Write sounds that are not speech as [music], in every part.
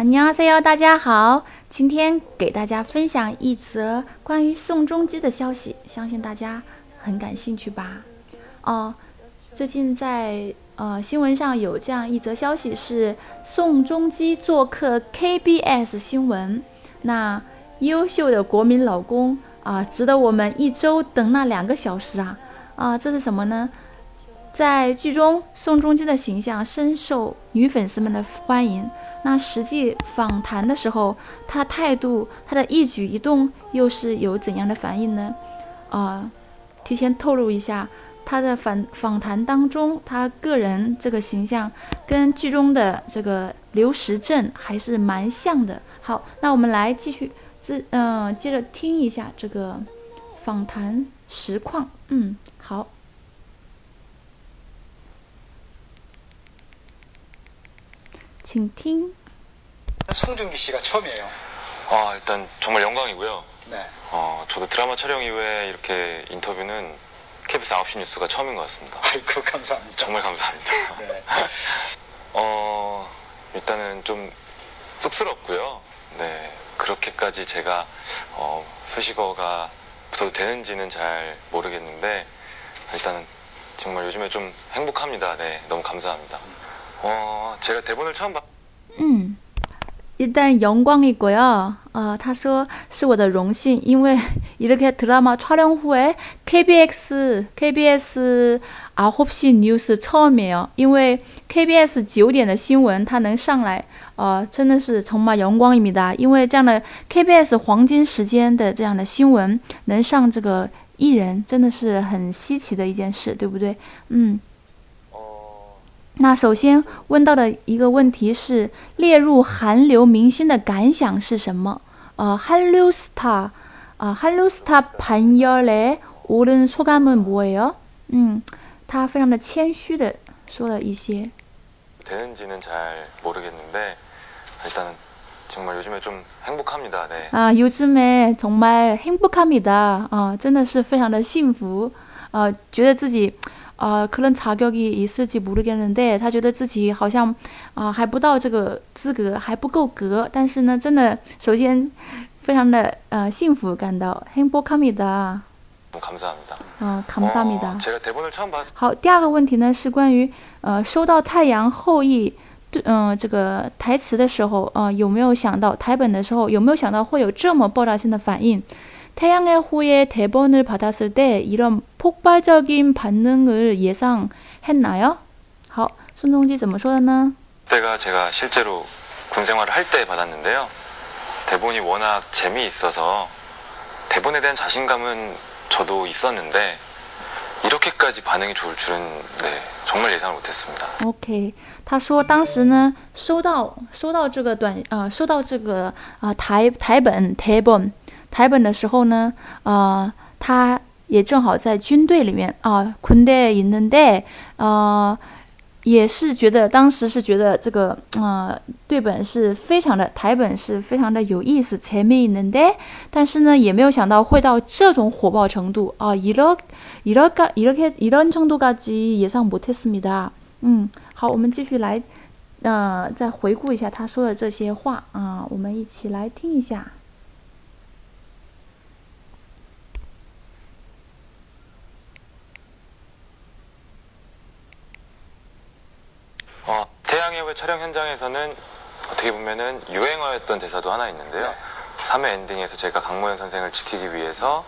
안녕하세요，大家好。今天给大家分享一则关于宋仲基的消息，相信大家很感兴趣吧？哦，最近在呃新闻上有这样一则消息，是宋仲基做客 KBS 新闻。那优秀的国民老公啊，值得我们一周等那两个小时啊！啊，这是什么呢？在剧中，宋仲基的形象深受女粉丝们的欢迎。 那实际访谈的时候，他态度、他的一举一动又是有怎样的反应呢？啊，提前透露一下，他的访访谈当中，他个人这个形象跟剧中的这个刘石镇还是蛮像的。好，那我们来继续，自嗯，接着听一下这个访谈实况。嗯，好。请听。 송중기 씨가 처음이에요. 아, 일단 정말 영광이고요. 네. 어, 저도 드라마 촬영 이후에 이렇게 인터뷰는 KBS 9시 뉴스가 처음인 것 같습니다. 아이고 감사합니다. 정말 감사합니다. 네. [laughs] 어, 일단은 좀 쑥스럽고요. 네, 그렇게까지 제가 어, 수식어가 붙어도 되는지는 잘 모르겠는데 일단은 정말 요즘에 좀 행복합니다. 네, 너무 감사합니다. 어, 제가 대본을 처음 봤... 嗯，一旦영광이고요。呃，他说是我的荣幸，因为[laughs] 이렇게드라마촬영후에 KBS KBS 아홉시 뉴스 처음이에요。因为 KBS 九点的新闻它能上来，呃，真的是정말영광입니다。因为这样的 KBS 黄金时间的这样的新闻能上这个艺人，真的是很稀奇的一件事，对不对？嗯。 어, 那首先问到的一个问题是，列入韩流明星的感想是什么？呃，한류스타啊，한류스타 반열에오른소감은뭐예요？ 嗯，他非常的谦虚的说了一些。 되는지는 잘 모르겠는데 일단은 정말 요즘에 좀 행복합니다. 네. 啊，요즘에정말행복합니다啊，真的是非常的幸福。呃，觉得自己 呃可能자격이있을지모르겠는데他觉得自己好像啊、还不到这个资格，还不够格。但是呢，真的首先非常的呃幸福，感到행복합니다。 너무 감사합니다. 啊，감사합니다。 어, 제가 대본을 처음 봤... 好，第二个问题呢是关于呃收到《太阳后裔》对嗯、这个台词的时候，呃有没有想到台本的时候有没有想到会有这么爆炸性的反应？ 태양의후예대본을받았을때이런폭발적인반응을예상했나요？ 好，宋仲基怎么说的呢？ 그때가 제가 실제로 군 생활을 할 때 받았는데요. 대본이 워낙 재미있어서 대본에 대한 자신감은 저도 있었는데 이렇게까지 반응이 좋을 줄은 네, 정말 예상을 못했습니다. OK，他说当时呢收到收到这个短呃收到这个啊、台台本台本 台本的时候呢，呃，他也正好在军队里面啊，군대에있는데呃，也是觉得当时是觉得这个呃对本是非常的台本是非常的有意思，재미있는데，但是呢也没有想到会到这种火爆程度啊，이렇이렇게이렇게이런정도까지예상못했습니다。 嗯，好，我们继续来，呃，再回顾一下他说的这些话啊，我们一起来听一下。 3회 촬영 현장에서는 어떻게 보면은 유행어였던 대사도 하나 있는데요. 네. 3회 엔딩에서 제가 강모현 선생을 지키기 위해서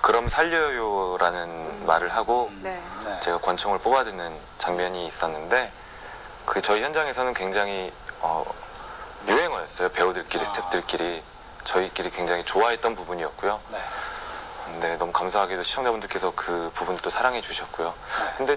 그럼 살려요라는 음. 말을 하고 음. 네. 네. 제가 권총을 뽑아드는 장면이 있었는데 그 저희 현장에서는 굉장히 어, 유행어였어요. 배우들끼리, 아. 스태프들끼리 저희끼리 굉장히 좋아했던 부분이었고요. 네. 근데 너무 감사하게도 시청자분들께서 그 부분도 또 사랑해 주셨고요. 네. 근데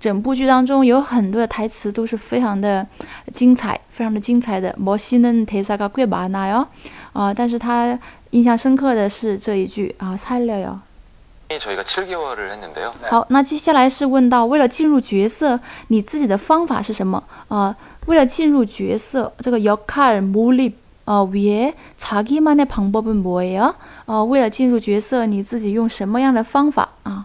整部剧当中有很多的台词都是非常的精彩，非常的精彩的。멋있는대사가꽤많아요。啊、但是他 印象深刻的是这一句啊，살려요。 저희가 7개월을 했는데요. 好，那接下来是问到，为了进入角色，你自己的方法是什么？啊、为了进入角色，这个역할몰입어위에자기만의방법은뭐예요？ 呃，为了进入角色，你自己用什么样的方法啊？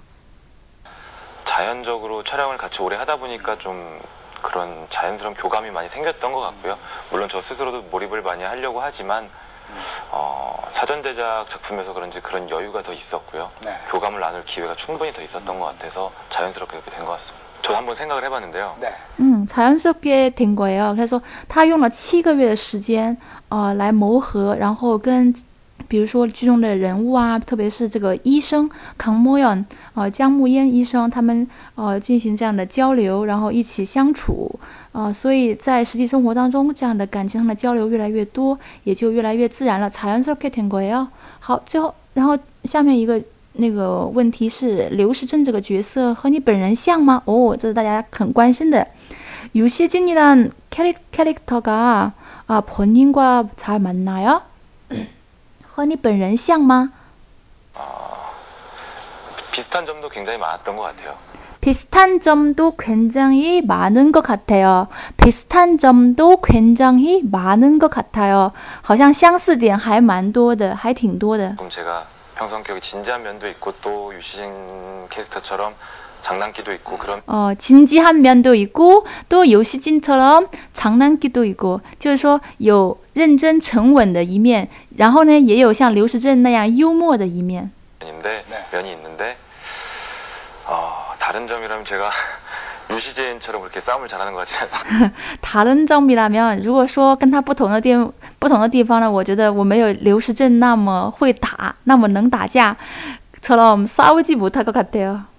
자연적으로 촬영을 같이 오래 하다 보니까 좀 그런 자연스러운 교감이 많이 생겼던 것 같고요. 물론 저 스스로도 몰입을 많이 하려고 하지만 어, 사전 제작 작품에서 그런지 그런 여유가 더 있었고요. 네. 교감을 나눌 기회가 충분히 더 있었던 것 같아서 자연스럽게 그렇게 된 것 같습니다. 저도 한번 생각을 해봤는데요. 네. 嗯，자연스럽게 된 거예요。他说他用了七个月的时间，呃，来磨合，然后跟 比如说剧中的人物啊，特别是这个医生康莫연呃，姜暮烟医生，他们呃进行这样的交流，然后一起相处，呃，所以在实际生活当中，这样的感情上的交流越来越多，也就越来越自然了。자연스럽게된 거예요。好，最後，然后下面一个那个问题是刘时珍这个角色和你本人像吗？哦，这是大家很关心的。유시진이란 캐릭, 캐릭터가 아, 본인과 잘 맞나요? 和你本人像吗? 비슷한 점도 굉장히 많았던 것 같아요. 비슷한 점도 굉장히 많은 것 같아요. 비슷한 점도 굉장히 많은 것 같아요. 好像相似点还蛮多的，还挺多的。 조금 제가 평성격이 진지한 면도 있고 또 유시진 캐릭터처럼 장난기도 있고 그런 呃， 진지한 면도 있고 또 요시진처럼 장난기도 있고，就是说有认真沉稳的一面，然后呢，也有像刘时珍那样幽默的一面。 면인데 네. 면이 있는데 어, 다른 점이라면 제가 [laughs] 유시진처럼 그렇게 싸움을 잘하는 것 같지 않습니다. [laughs] 塔伦证比拉面，如果说跟他不同的地不同的地方呢，我觉得我没有刘时珍那么会打，那么能打架。처럼싸우지못할것같아요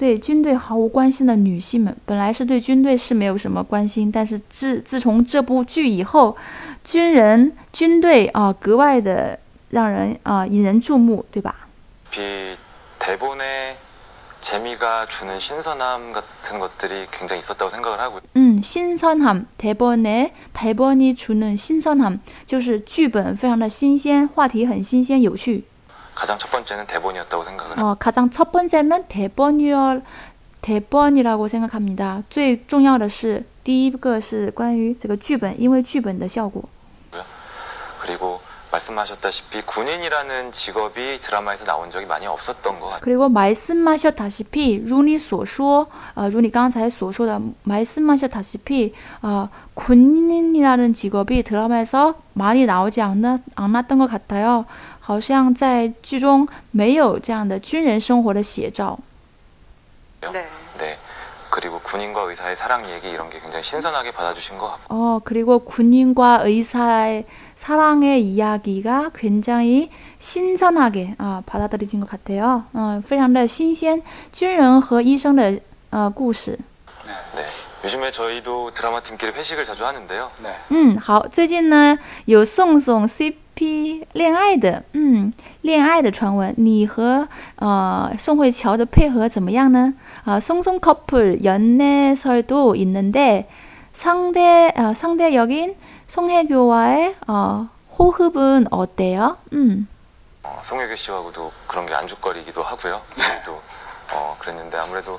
对军队毫无关心的女性们，本来是对军队是没有什么关心，但是自自从这部剧以后，军人军队啊格外的让人啊引人注目，对吧？ 비 대본에 재미가 주는 신선함 같은 것들이 굉장히 있었다고 생각을 하고요. 嗯，신선함대본에대본이주는신선함就是剧本非常的新鲜，话题很新鲜有趣。 가장 첫 번째는 대본이었다고 생각을 합니다. 어 가장 첫 번째는 대본이요 대본이라고 생각합니다. 最重要的是第一个是关于这个剧本，因为剧本的效果。 그리고 말씀하셨다시피 군인이라는 직업이 드라마에서 나온 적이 많이 없었던 것 같아요. 그리고 말씀하셨다시피 루니 所说, 어, 루니 刚才所说的 말씀하셨다시피 어, 군인이라는 직업이 드라마에서 많이 나오지 않았, 않았던 것 같아요. 好像在剧中没有这样的军人生活的写照。 네. 네. 그리고 군인과 의사의 사랑 얘기 이런 게 굉장히 신선하게 받아주신 것 같고 어, 그리고 군인과 의사의 사랑의 이야기가 굉장히 신선하게 아, 받아들여진 것 같아요. 어, 非常的新鲜，军人和医生的呃故事。 네. 요즘에 저희도 드라마 팀끼리 회식을 자주 하는데요. 네. 嗯，好，最近呢有宋宋 CP 恋爱的，嗯，恋爱的传闻，你和呃宋慧乔的配合怎么样呢？啊、송송 커플 연애설도 있는데 상대 어, 상대 역인 송혜교와의 어, 호흡은 어때요? 음, 어, 송혜교 씨하고도 그런 게 안주거리기도 하고요. 저희도 어, 그랬는데 아무래도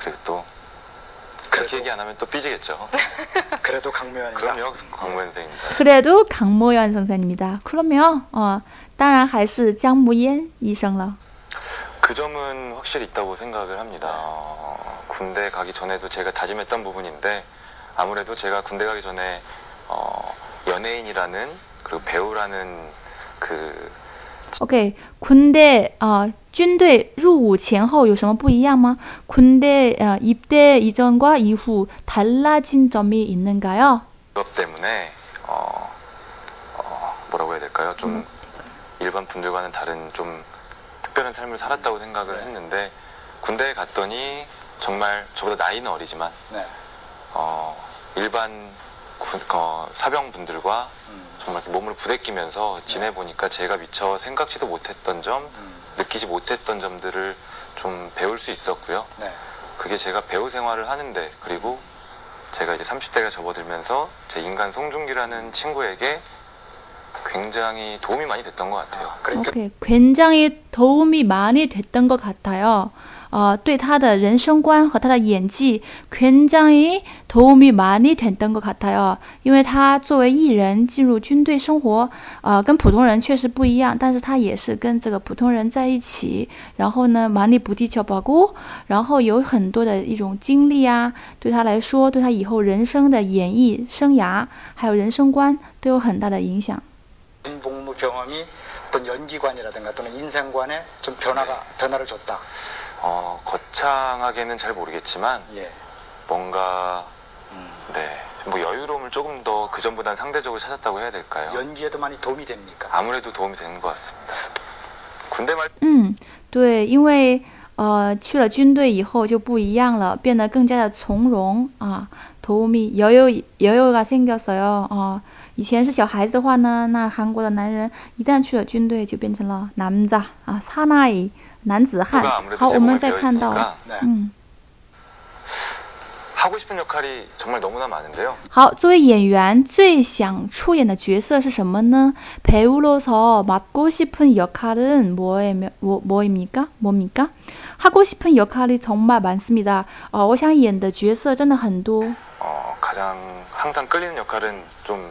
그리고 또 그렇게 그래도- 얘기 안 하면 또 삐지겠죠. [laughs] 그래도 강묘현이다. 그럼요, 강모현 선생입니다. 그래도 강모연 선생입니다. 그러면 어, 当然还是姜暮烟医生了。 그 점은 확실히 있다고 생각을 합니다. 어, 군대 가기 전에도 제가 다짐했던 부분인데 아무래도 제가 군대 가기 전에 어, 연예인이라는 그리고 배우라는 그 OK，군대啊、呃军队入伍前后有什么不一样吗? 군대 어, 입대 이전과 이후 달라진 점이 있는가요? 직업 때문에 어, 어, 뭐라고 해야 될까요? 좀 일반 분들과는 다른 좀 특별한 삶을 살았다고 생각을 했는데 군대에 갔더니 정말 저보다 나이는 어리지만 네. 어, 일반 군- 어, 사병분들과 음, 정말 이렇게 몸을 부대끼면서 지내보니까 제가 미처 생각지도 못했던 점, 음, 느끼지 못했던 점들을 좀 배울 수 있었고요. 네. 그게 제가 배우 생활을 하는데 그리고 제가 이제 30대가 접어들면서 제 인간 송중기라는 친구에게 굉장히 도움이 많이 됐던 것 같아요. 그러니까 OK，굉장히 도움이 많이 됐던 것 같아요. 어, 对他的人生观和他的演技굉장히 도움이 많이 됐던 것 같아요. 因为他作为艺人进入军队生活，呃，跟普通人确实不一样，但是他也是跟这个普通人在一起，然后呢，많이부딪혀보고，然后有很多的一种经历啊，对他来说，对他以后人生的演艺生涯还有人生观都有很大的影响。 복무 경험이 어떤 연기관이라든가 또는 인생관에 좀 변화가 변화를 줬다. 어, 거창하게는 잘 모르겠지만 예. 뭔가 음, 네, 뭐 여유로움을 조금 더 그 전보다는 상대적으로 찾았다고 해야 될까요? 연기에도 많이 도움이 됩니까? 아무래도 도움이 되는 것 같습니다. 군대 말 嗯，对，因为呃去了军队以后就不一样了，变得更加的从容啊，头미여유여유가생겼어요啊。 以前是小孩子的话呢，那韩国的男人一旦去了军队，就变成了男子啊，사나이男子汉 누가 。 아무래도 好， 제 我们 몸을 再看到， 배웠으니까 네. 嗯， 하고 싶은 역할이 정말 너무나 많은데요. 好，作为演员最想出演的角色是什么呢？배우로서맡고싶은역할은뭐예뭐뭐입니까뭡니까 하고 싶은 역할이 정말 많습니다. 어, 我想演的角色真的很多。 어, 가장 항상 끌리는 역할은 좀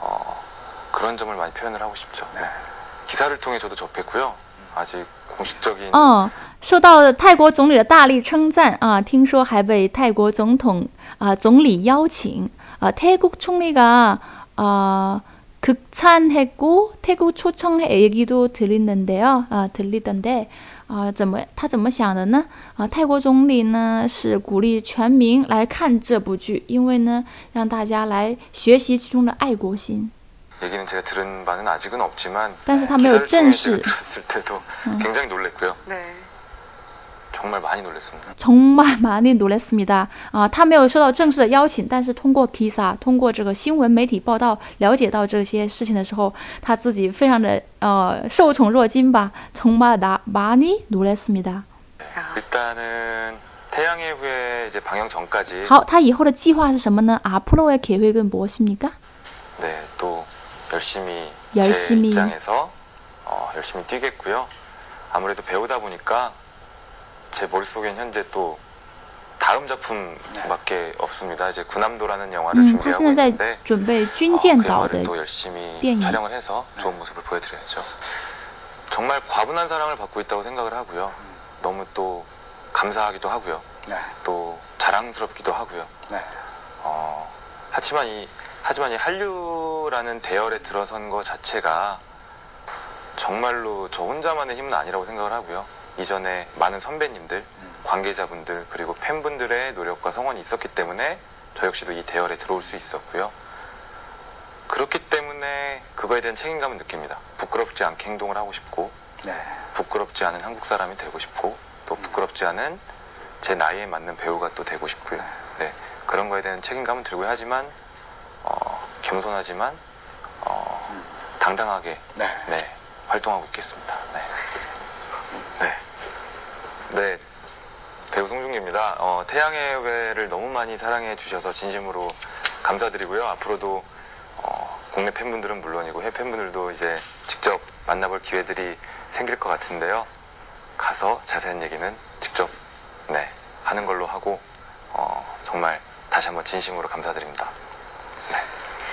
어, 그런 점을 많이 표현을 하고 싶죠. 네. 기사를 통해 저도 접했고요. 아직 공식적인 嗯，受到泰国总理的大力称赞啊，听说还被泰国总统啊总理邀请啊，태국총리가아극찬했고태국초청얘기도들리는데요아들리던데 啊怎么他怎么想的呢？啊泰国总理呢是鼓励全民来看这部剧因为呢让大家来学习其中的爱国心。但是他没有正式 정말 많이 놀랐습니다. 정말 많이 놀랐습니다. 啊，他没有收到正式的邀请，但是通过 Kisa，通过这个新闻媒体报道了解到这些事情的时候，他自己非常的呃受宠若惊吧，정말나많이놀랐습니다。 아, 일단은 태양의 후예 이제 방영 전까지 好，他以后的计划是什么呢？앞으로의계획은무엇입니까？ 네, 또 열심히, 열심히. 제 입장에서 어, 열심히 뛰겠고요. 아무래도 배우다 보니까 제 머릿속엔 현재 또 다음 작품밖에 없습니다. 이제 구남도라는 영화를 嗯，他 준비하고 现在在 있는데 准备《军 어, 舰 그 岛》的 영화를 또 열심히电影 촬영을 해서 좋은 모습을 보여드려야죠. 정말 과분한 사랑을 받고 있다고 생각을 하고요. 너무 또 감사하기도 하고요. 네. 또 자랑스럽기도 하고요. 네. 어, 하지만 이 하지만 이 한류라는 대열에 들어선 것 자체가 정말로 저 혼자만의 힘은 아니라고 생각을 하고요. 이전에 많은 선배님들, 관계자분들 그리고 팬분들의 노력과 성원이 있었기 때문에 저 역시도 이 대열에 들어올 수 있었고요. 그렇기 때문에 그거에 대한 책임감을 느낍니다. 부끄럽지 않게 행동을 하고 싶고 네. 부끄럽지 않은 한국 사람이 되고 싶고 또 부끄럽지 않은 제 나이에 맞는 배우가 또 되고 싶고요. 네, 그런 거에 대한 책임감은 들고요. 하지만 어, 겸손하지만 어, 당당하게 네. 네, 활동하고 있겠습니다. 네. 네. 네, 배우 송중기입니다. 어, 태양의 외를 너무 많이 사랑해 주셔서 진심으로 감사드리고요. 앞으로도 어, 국내 팬분들은 물론이고 해외 팬분들도 이제 직접 만나볼 기회들이 생길 것 같은데요. 가서 자세한 얘기는 직접 네, 하는 걸로 하고 어, 정말 다시 한번 진심으로 감사드립니다. 네,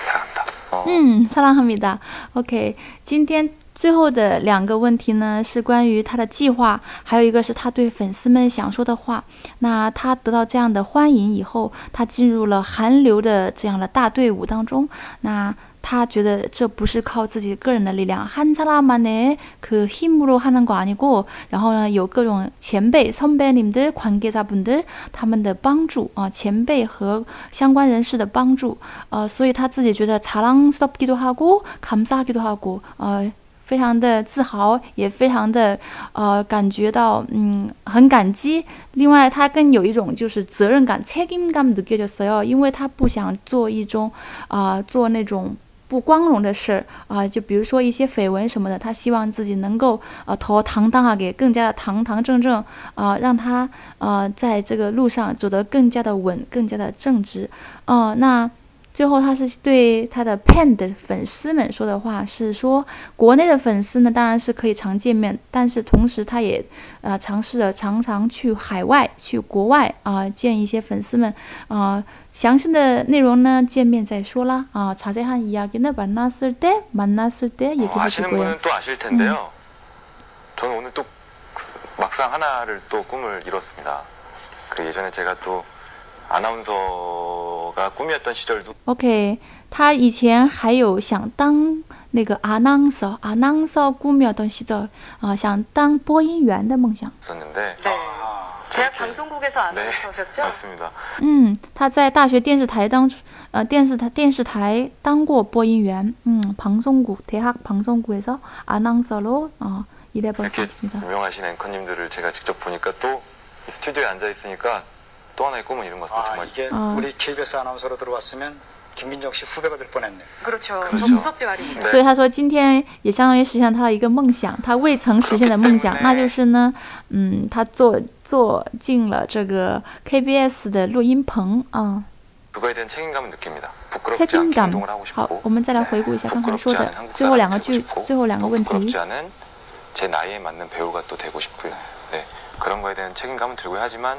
사랑합니다. 어, 嗯，萨拉哈米达。OK，今天 最后的两个问题呢是关于他的计划，还有一个是他对粉丝们想说的话。那他得到这样的欢迎以后，他进入了韩流的这样的大队伍当中。那他觉得这不是靠自己个人的力量，한사람만의그힘으로하는거아니고，然后呢有各种前辈、선배님들、관계자분들他们的帮助啊，前辈和相关人士的帮助，呃，所以他自己觉得자랑스럽기도하고감사하기도하고，呃。 非常的自豪，也非常的呃感觉到嗯很感激。另外，他更有一种就是责任感，책임감느껴졌어요。因为他不想做一种啊、做那种不光荣的事儿啊、就比如说一些绯闻什么的，他希望自己能够呃더堂堂하게更加的堂堂正正啊、让他呃在这个路上走得更加的稳，更加的正直。哦、那。 最后，他是对他的 Pan 的粉丝们说的话是说，国内的粉丝呢，当然是可以常见面，但是同时他也呃尝试着常常去海外、去国外啊、见一些粉丝们啊、详细的内容呢，见面再说啦啊。자세한이야기는만났을때만났을때 어, 얘기해 아시는 주고요. 분은 또 아실 텐데요. 저는 오늘 또 막상 하나를 또 꿈을 이뤘습니다. 그 예전에 제가 또 아나운서 가 꿈이었던 시절도 OK，他以前还有想当那个 announcer announcer 꿈이었던시절啊，想当播音员的梦想。 있었는데 네. 아, 대학 그렇게- 방송국에서 아나운서셨죠? 맞습니다. 嗯，他在大学电视台当呃电视台电视台当过播音员。嗯，방송국대학방송국에서 아나운서로 어, 일해 볼 수 이렇게 있습니다. 유명하신 앵커님들을 제가 직접 보니까 또 이 스튜디오에 앉아 있으니까 또 하나의 꿈을 이룬 것 같습니다. 아, 정말 이게 어. 우리 KBS 아나운서로 들어왔으면 김민정 씨 후배가 될 뻔했네. 그렇죠. 그렇죠. 저 무섭지 말입니다. 对所以他说，今天也相当于实现了他的一个梦想，他未曾实现的梦想，那就是呢，嗯，他坐坐进了这个 KBS 的录音棚啊。 그거에 대한 책임감을 느낍니다. 부끄럽지 않게 책임감. 행동을 하고 好 싶고 ，我们再来回顾一下刚才 부끄럽지 说的 않은 한국 最后两个 사람이 句 되고 ， 싶고 最后两个 또 问题 부끄럽지 。 않은 제 나이에 맞는 배우가 또 되고 싶고요. 네 그런 거에 대한 책임감은 들고요. 하지만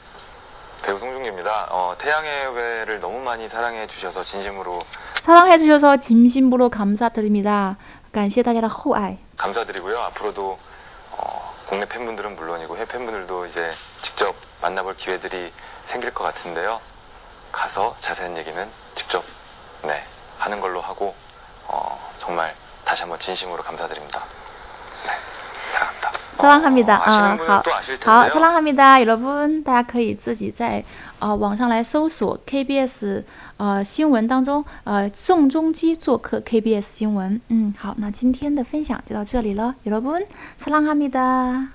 배우 송중기입니다. 어, 태양의 외를 너무 많이 사랑해 주셔서 진심으로 사랑해 주셔서 진심으로 감사드립니다. 感谢大家的厚爱。 감사드리고요. 앞으로도 어, 국내 팬분들은 물론이고 해외 팬분들도 이제 직접 만나볼 기회들이 생길 것 같은데요. 가서 자세한 얘기는 직접 네, 하는 걸로 하고 어, 정말 다시 한번 진심으로 감사드립니다. 네, 사랑합니다. 사랑합니다. 어, 아시는 아, 분은 하- 또 아실 好， 텐데요. 사랑합니다，여러분，大家可以自己在呃网上来搜索 KBS 呃新闻当中，呃宋仲基做客 KBS 新闻。嗯，好，那今天的分享就到这里了，여러분사랑합니다